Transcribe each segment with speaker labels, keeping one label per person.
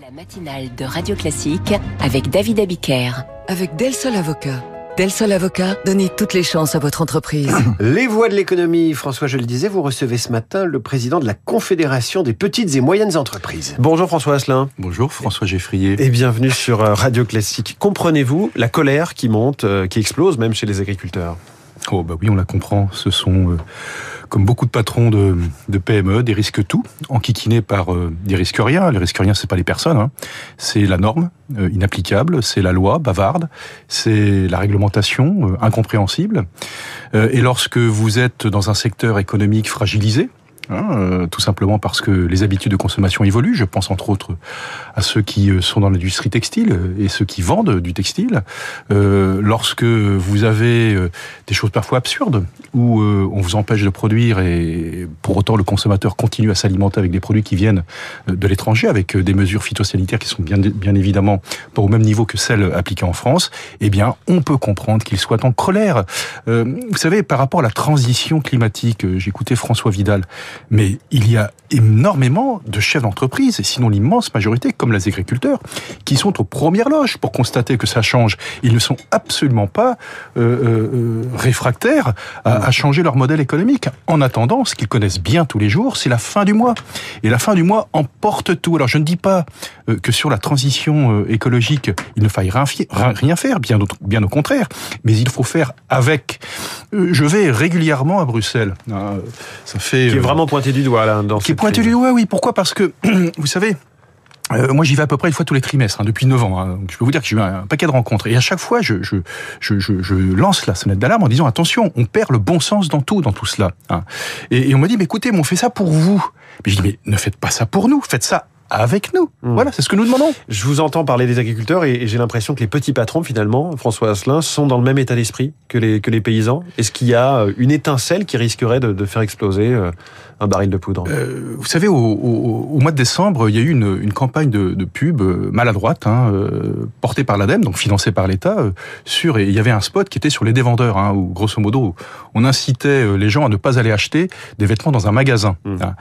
Speaker 1: La matinale de Radio Classique avec David Abiker.
Speaker 2: Avec Del Sol Avocat. Del Sol Avocat, donnez toutes les chances à votre entreprise.
Speaker 3: Les voix de l'économie, François, je le disais, vous recevez ce matin le président de la Confédération des petites et moyennes entreprises. Bonjour François Asselin.
Speaker 4: Bonjour François Geffrier.
Speaker 3: Et bienvenue sur euh, Radio Classique. Comprenez-vous la colère qui monte, euh, qui explose même chez les agriculteurs?
Speaker 4: Oh bah oui, on la comprend. Ce sont, euh, comme beaucoup de patrons de, PME, des risques tout, enquiquinés par euh, des risques rien. Les risques rien, c'est pas les personnes, hein. c'est la norme euh, inapplicable, c'est la loi bavarde, c'est la réglementation incompréhensible. et lorsque vous êtes dans un secteur économique fragilisé, Hein, euh, tout simplement parce que les habitudes de consommation évoluent. Je pense entre autres à ceux qui euh, sont dans l'industrie textile et ceux qui vendent du textile. Euh, lorsque vous avez euh, des choses parfois absurdes, où on vous empêche de produire et pour autant le consommateur continue à s'alimenter avec des produits qui viennent de l'étranger, avec des mesures phytosanitaires qui sont bien, bien évidemment pas au même niveau que celles appliquées en France, eh bien on peut comprendre qu'il soit en colère. vous savez, par rapport à la transition climatique, j'écoutais François Vidal, mais il y a énormément de chefs d'entreprise, et sinon l'immense majorité, comme les agriculteurs, qui sont aux premières loges pour constater que ça change. Ils ne sont absolument pas euh, euh, réfractaires à, changer leur modèle économique. En attendant, ce qu'ils connaissent bien tous les jours, c'est la fin du mois. Et la fin du mois emporte tout. Alors je ne dis pas euh, que sur la transition euh, écologique, il ne faille rien, faire, bien au contraire, mais il faut faire avec. Euh, je vais régulièrement à Bruxelles.
Speaker 3: Ça fait... Qui est vraiment pointé du doigt là. Dans
Speaker 4: qui est pointé du doigt, oui. Pourquoi? Parce que, vous savez, euh, moi, j'y vais à peu près une fois tous les trimestres, hein, depuis 9 ans. Hein. Je peux vous dire que j'ai eu un, paquet de rencontres. Et à chaque fois, je, je, je, je lance la sonnette d'alarme en disant attention, on perd le bon sens dans tout, dans tout cela. Hein. Et, et, on m'a dit, mais écoutez, mais on fait ça pour vous. Mais je dis, mais ne faites pas ça pour nous, faites ça avec nous. Mmh. Voilà, c'est ce que nous demandons.
Speaker 3: Je vous entends parler des agriculteurs et, et j'ai l'impression que les petits patrons, finalement, François Asselin, sont dans le même état d'esprit que les, que les paysans. Est-ce qu'il y a une étincelle qui risquerait de, de faire exploser euh, un baril de poudre?
Speaker 4: Euh, Vous savez, au, au, au, mois de décembre, il y a eu une, une campagne de, de, pub euh, maladroite, hein, euh, portée par l'ADEME, donc financée par l'État, euh, sur, et il y avait un spot qui était sur les dévendeurs, hein, où grosso modo, on incitait les gens à ne pas aller acheter des vêtements dans un magasin.
Speaker 3: Mmh. Hein.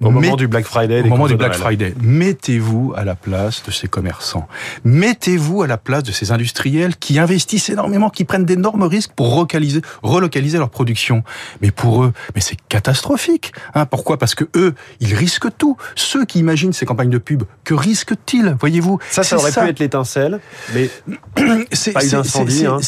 Speaker 3: Au Mais, moment du Black Friday.
Speaker 4: Au moment du Black Friday. Mettez-vous à la place de ces commerçants. Mettez-vous à la place de ces industriels qui investissent énormément, qui prennent d'énormes risques pour relocaliser, relocaliser leur production. Mais pour eux, mais c'est catastrophique. Hein, pourquoi? Parce que eux, ils risquent tout. Ceux qui imaginent ces campagnes de pub, que risquent-ils? Voyez-vous
Speaker 3: Ça, ça aurait ça. pu être l'étincelle, mais c'est. Hein.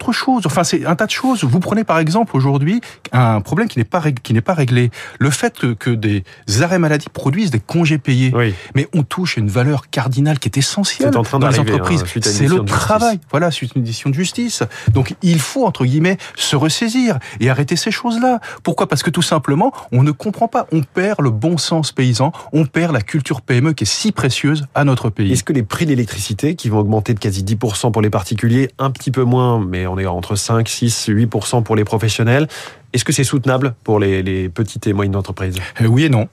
Speaker 4: Autre chose. Enfin, c'est un tas de choses. Vous prenez par exemple aujourd'hui un problème qui n'est pas qui n'est pas réglé. Le fait que, que, des arrêts maladie produisent des congés payés.
Speaker 3: Oui.
Speaker 4: Mais on touche à une valeur cardinale qui est essentielle
Speaker 3: en train
Speaker 4: dans les
Speaker 3: hein,
Speaker 4: entreprises. Hein, c'est le travail. Voilà, suite à une décision de justice. Donc il faut entre guillemets se ressaisir et arrêter ces choses-là. Pourquoi? Parce que tout simplement, on ne comprend pas. On perd le bon sens paysan, on perd la culture PME qui est si précieuse à notre pays.
Speaker 3: Est-ce que les prix de l'électricité, qui vont augmenter de quasi 10% pour les particuliers, un petit peu moins, mais on est entre 5, 6, 8% pour les professionnels, est-ce que c'est soutenable pour les, les, petites et moyennes entreprises?
Speaker 4: Oui et non.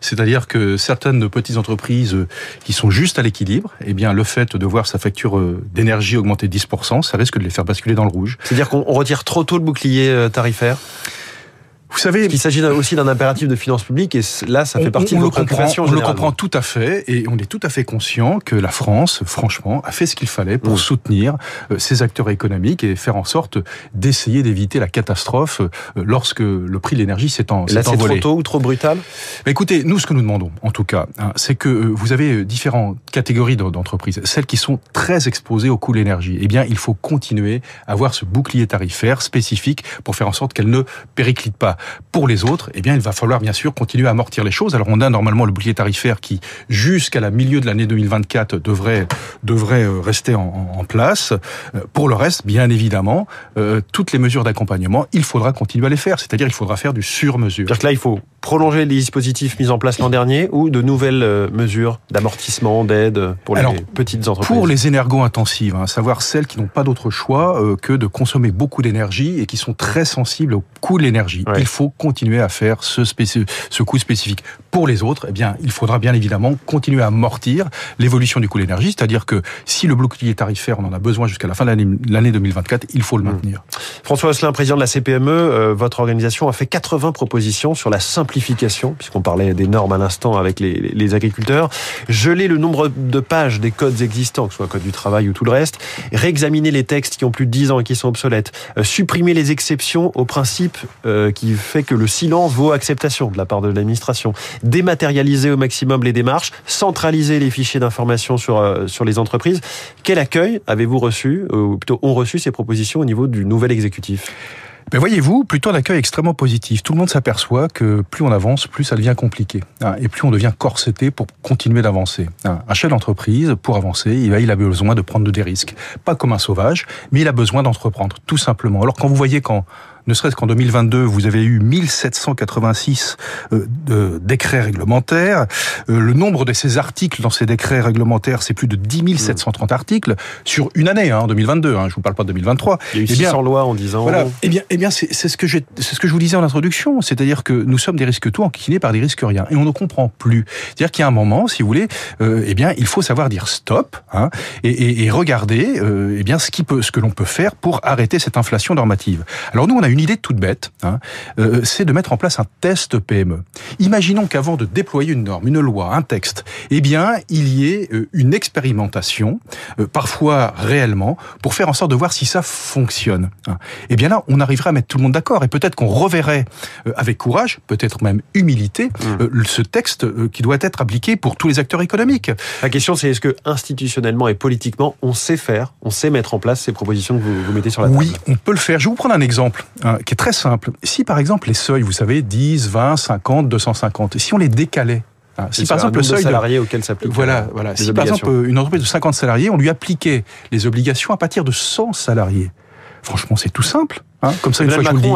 Speaker 4: C'est-à-dire que certaines petites entreprises qui sont juste à l'équilibre, eh bien, le fait de voir sa facture d'énergie augmenter de 10%, ça risque de les faire basculer dans le rouge.
Speaker 3: C'est-à-dire qu'on retire trop tôt le bouclier tarifaire?
Speaker 4: Vous savez,
Speaker 3: il s'agit aussi d'un impératif de finances publiques et là, ça fait partie
Speaker 4: on,
Speaker 3: de
Speaker 4: vos
Speaker 3: préoccupations.
Speaker 4: On le comprend tout à fait et on est tout à fait conscient que la France, franchement, a fait ce qu'il fallait pour mmh. soutenir ses acteurs économiques et faire en sorte d'essayer d'éviter la catastrophe lorsque le prix de l'énergie s'est en,
Speaker 3: Là, c'est trop tôt ou trop brutal?
Speaker 4: Mais Écoutez, nous, ce que nous demandons, en tout cas, hein, c'est que vous avez différentes catégories d'entreprises. Celles qui sont très exposées au coût de l'énergie. Eh bien, il faut continuer à avoir ce bouclier tarifaire spécifique pour faire en sorte qu'elles ne périclitent pas. Pour les autres, eh bien, il va falloir bien sûr continuer à amortir les choses. Alors, on a normalement le bouclier tarifaire qui, jusqu'à la milieu de l'année 2024, devrait devrait rester en, en, place. Pour le reste, bien évidemment, euh, toutes les mesures d'accompagnement, il faudra continuer à les faire. C'est-à-dire, il faudra faire du sur-mesure.
Speaker 3: C'est-à-dire que là, il faut prolonger les dispositifs mis en place l'an dernier ou de nouvelles mesures d'amortissement, d'aide pour
Speaker 4: Alors,
Speaker 3: les petites entreprises?
Speaker 4: Pour les énergo-intensives, hein, à savoir celles qui n'ont pas d'autre choix euh, que de consommer beaucoup d'énergie et qui sont très sensibles au coût de l'énergie.
Speaker 3: Ouais.
Speaker 4: Il faut continuer à faire ce, ce coût spécifique. Pour les autres, eh bien, il faudra bien évidemment continuer à amortir l'évolution du coût de l'énergie, c'est-à-dire que si le bouclier tarifaire, on en a besoin jusqu'à la fin de l'année 2024, il faut le mmh. maintenir.
Speaker 3: François Osselin, président de la CPME, euh, votre organisation a fait 80 propositions sur la simplification, puisqu'on parlait des normes à l'instant avec les, les, agriculteurs, geler le nombre de pages des codes existants, que ce soit le code du travail ou tout le reste, réexaminer les textes qui ont plus de 10 ans et qui sont obsolètes, euh, supprimer les exceptions au principe euh, qui fait que le silence vaut acceptation de la part de l'administration, dématérialiser au maximum les démarches, centraliser les fichiers d'information sur, euh, sur les entreprises. Quel accueil avez-vous reçu, ou plutôt ont reçu ces propositions au niveau du nouvel exécutif?
Speaker 4: Mais voyez-vous, plutôt un accueil extrêmement positif. Tout le monde s'aperçoit que plus on avance, plus ça devient compliqué. Hein, et plus on devient corseté pour continuer d'avancer. Hein, un chef d'entreprise, pour avancer, il a besoin de prendre des risques. Pas comme un sauvage, mais il a besoin d'entreprendre, tout simplement. Alors quand vous voyez quand ne serait-ce qu'en 2022, vous avez eu 1786 euh, de décrets réglementaires. Euh, le nombre de ces articles dans ces décrets réglementaires, c'est plus de 10 730 articles sur une année, hein, en 2022. Hein, je vous parle pas de 2023.
Speaker 3: Il y a eu 600 eh lois en 10 ans.
Speaker 4: Voilà. Eh bien, eh bien, c'est ce que c'est ce que je vous disais en introduction, c'est-à-dire que nous sommes des risques tout enquiquinés par des risques rien, et on ne comprend plus. C'est-à-dire qu'il y a un moment, si vous voulez, euh, eh bien, il faut savoir dire stop, hein, et, et, et, regarder, euh, eh bien, ce qui peut, ce que l'on peut faire pour arrêter cette inflation normative. Alors nous, on a une idée toute bête, hein, euh, c'est de mettre en place un test PME. Imaginons qu'avant de déployer une norme, une loi, un texte, eh bien, il y ait euh, une expérimentation, euh, parfois réellement, pour faire en sorte de voir si ça fonctionne. Hein. Eh bien là, on arriverait à mettre tout le monde d'accord et peut-être qu'on reverrait avec courage, peut-être même humilité, mmh. ce texte qui doit être appliqué pour tous les acteurs économiques.
Speaker 3: La question, c'est est-ce que institutionnellement et politiquement, on sait faire, on sait mettre en place ces propositions que vous, vous mettez sur la table?
Speaker 4: Oui, on peut le faire. Je vais vous prendre un exemple. Hein, qui est très simple. Si par exemple les seuils, vous savez, 10, 20, 50, 250, si on les décalait,
Speaker 3: hein, si par exemple le seuil de salariés auquel s'applique
Speaker 4: voilà, euh, voilà. Si par exemple une entreprise de 50 salariés, on lui appliquait les obligations à partir de 100 salariés. Franchement, c'est tout simple. Hein.
Speaker 3: Comme ça, une fois, je vous le dis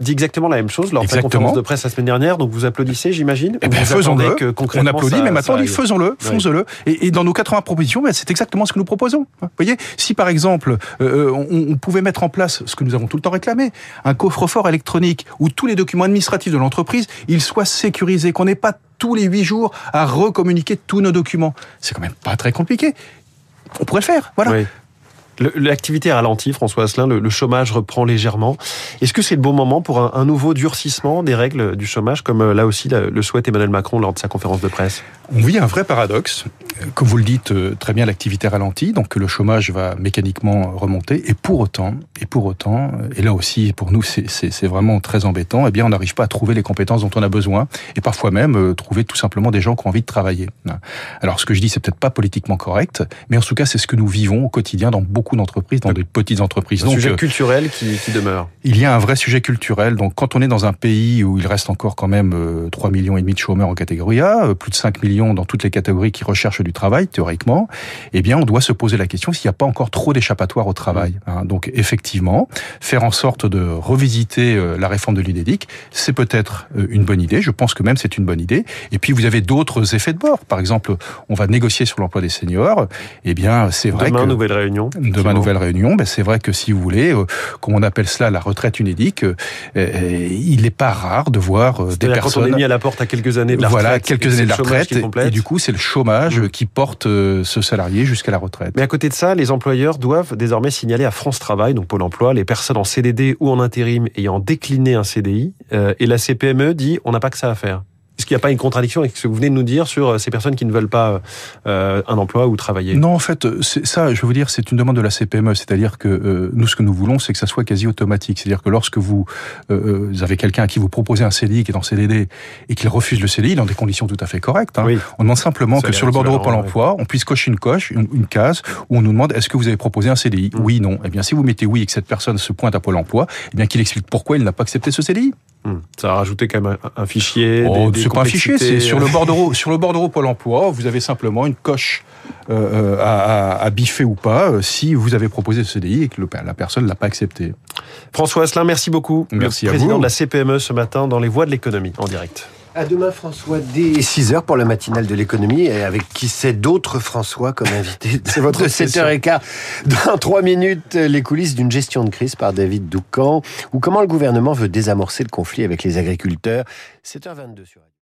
Speaker 3: dit exactement la même chose lors de sa conférence de presse la semaine dernière. Donc vous applaudissez, j'imagine.
Speaker 4: Eh ben, faisons-le. On applaudit, mais maintenant on faisons-le, faisons-le. Et, et, dans nos 80 propositions, ben, c'est exactement ce que nous proposons. Vous voyez, si par exemple euh, on, on, pouvait mettre en place ce que nous avons tout le temps réclamé, un coffre-fort électronique où tous les documents administratifs de l'entreprise ils soient sécurisés, qu'on n'ait pas tous les huit jours à recommuniquer tous nos documents. C'est quand même pas très compliqué. On pourrait le faire, voilà.
Speaker 3: L'activité ralentit, François Asselin, le, chômage reprend légèrement. Est-ce que c'est le bon moment pour un, nouveau durcissement des règles du chômage, comme euh, là aussi le souhaite Emmanuel Macron lors de sa conférence de presse?
Speaker 4: On vit un vrai paradoxe. Comme vous le dites euh, très bien, l'activité ralentit, donc le chômage va mécaniquement remonter. Et pour autant, et pour autant, euh, et là aussi pour nous c'est vraiment très embêtant, eh bien on n'arrive pas à trouver les compétences dont on a besoin, et parfois même trouver tout simplement des gens qui ont envie de travailler. Alors ce que je dis, c'est peut-être pas politiquement correct, mais en tout cas c'est ce que nous vivons au quotidien dans beaucoup beaucoup d'entreprises, dans des petites entreprises.
Speaker 3: Un sujet euh, culturel qui, qui, demeure.
Speaker 4: Il y a un vrai sujet culturel. Donc, quand on est dans un pays où il reste encore quand même 3 euh, millions et demi de chômeurs en catégorie A, euh, plus de 5 millions dans toutes les catégories qui recherchent du travail, théoriquement, eh bien, on doit se poser la question s'il n'y a pas encore trop d'échappatoires au travail. Hein. Donc, effectivement, faire en sorte de revisiter la réforme de l'UNEDIC, c'est peut-être une bonne idée. Je pense que même c'est une bonne idée. Et puis, vous avez d'autres effets de bord. Par exemple, on va négocier sur l'emploi des seniors. Eh bien, c'est vrai
Speaker 3: Demain,
Speaker 4: que...
Speaker 3: nouvelle réunion
Speaker 4: de ma nouvelle réunion, ben c'est vrai que si vous voulez, euh, comme on appelle cela la retraite unédique, euh, euh, il n'est pas rare de voir des personnes.
Speaker 3: Quand on est mis à la porte à quelques années de la
Speaker 4: voilà,
Speaker 3: retraite,
Speaker 4: quelques années de la retraite, et, du coup c'est le chômage mmh. qui porte ce salarié jusqu'à la retraite.
Speaker 3: Mais à côté de ça, les employeurs doivent désormais signaler à France Travail, donc Pôle Emploi, les personnes en CDD ou en intérim ayant décliné un CDI, et la CPME dit on n'a pas que ça à faire. Est-ce qu'il n'y a pas une contradiction avec ce que vous venez de nous dire sur euh, ces personnes qui ne veulent pas euh, un emploi ou travailler
Speaker 4: Non, en fait, ça, je veux vous dire, c'est une demande de la CPME. C'est-à-dire que euh, nous, ce que nous voulons, c'est que ça soit quasi automatique. C'est-à-dire que lorsque vous, vous avez quelqu'un à qui vous proposez un CDI qui est en CDD et qu'il refuse le CDI dans des conditions tout à fait correctes, hein, on demande simplement que sur le bordereau Pôle emploi, on puisse cocher une coche, une, case, où on nous demande est-ce que vous avez proposé un CDI mmh. Oui, non. Eh bien, si vous mettez oui et que cette personne se pointe à Pôle emploi, eh bien, qu'il explique pourquoi il n'a pas accepté ce CDI.
Speaker 3: Hmm. Ça a rajouté quand même un, fichier.
Speaker 4: Oh, c'est pas un fichier, c'est sur le bordereau. sur le bordereau Pôle Emploi, vous avez simplement une coche euh, à, à, biffer ou pas euh, si vous avez proposé ce CDI et que la personne l'a pas accepté.
Speaker 3: François Asselin, merci beaucoup.
Speaker 4: Merci
Speaker 3: le président de la CPME ce matin dans les voies de l'économie en direct.
Speaker 5: À demain, François, dès 6h pour la matinale de l'économie, et avec qui c'est d'autres François comme invité
Speaker 3: C'est votre
Speaker 5: de 7h15. Dans 3 minutes, les coulisses d'une gestion de crise par David Doucan, ou comment le gouvernement veut désamorcer le conflit avec les agriculteurs. 7h22 sur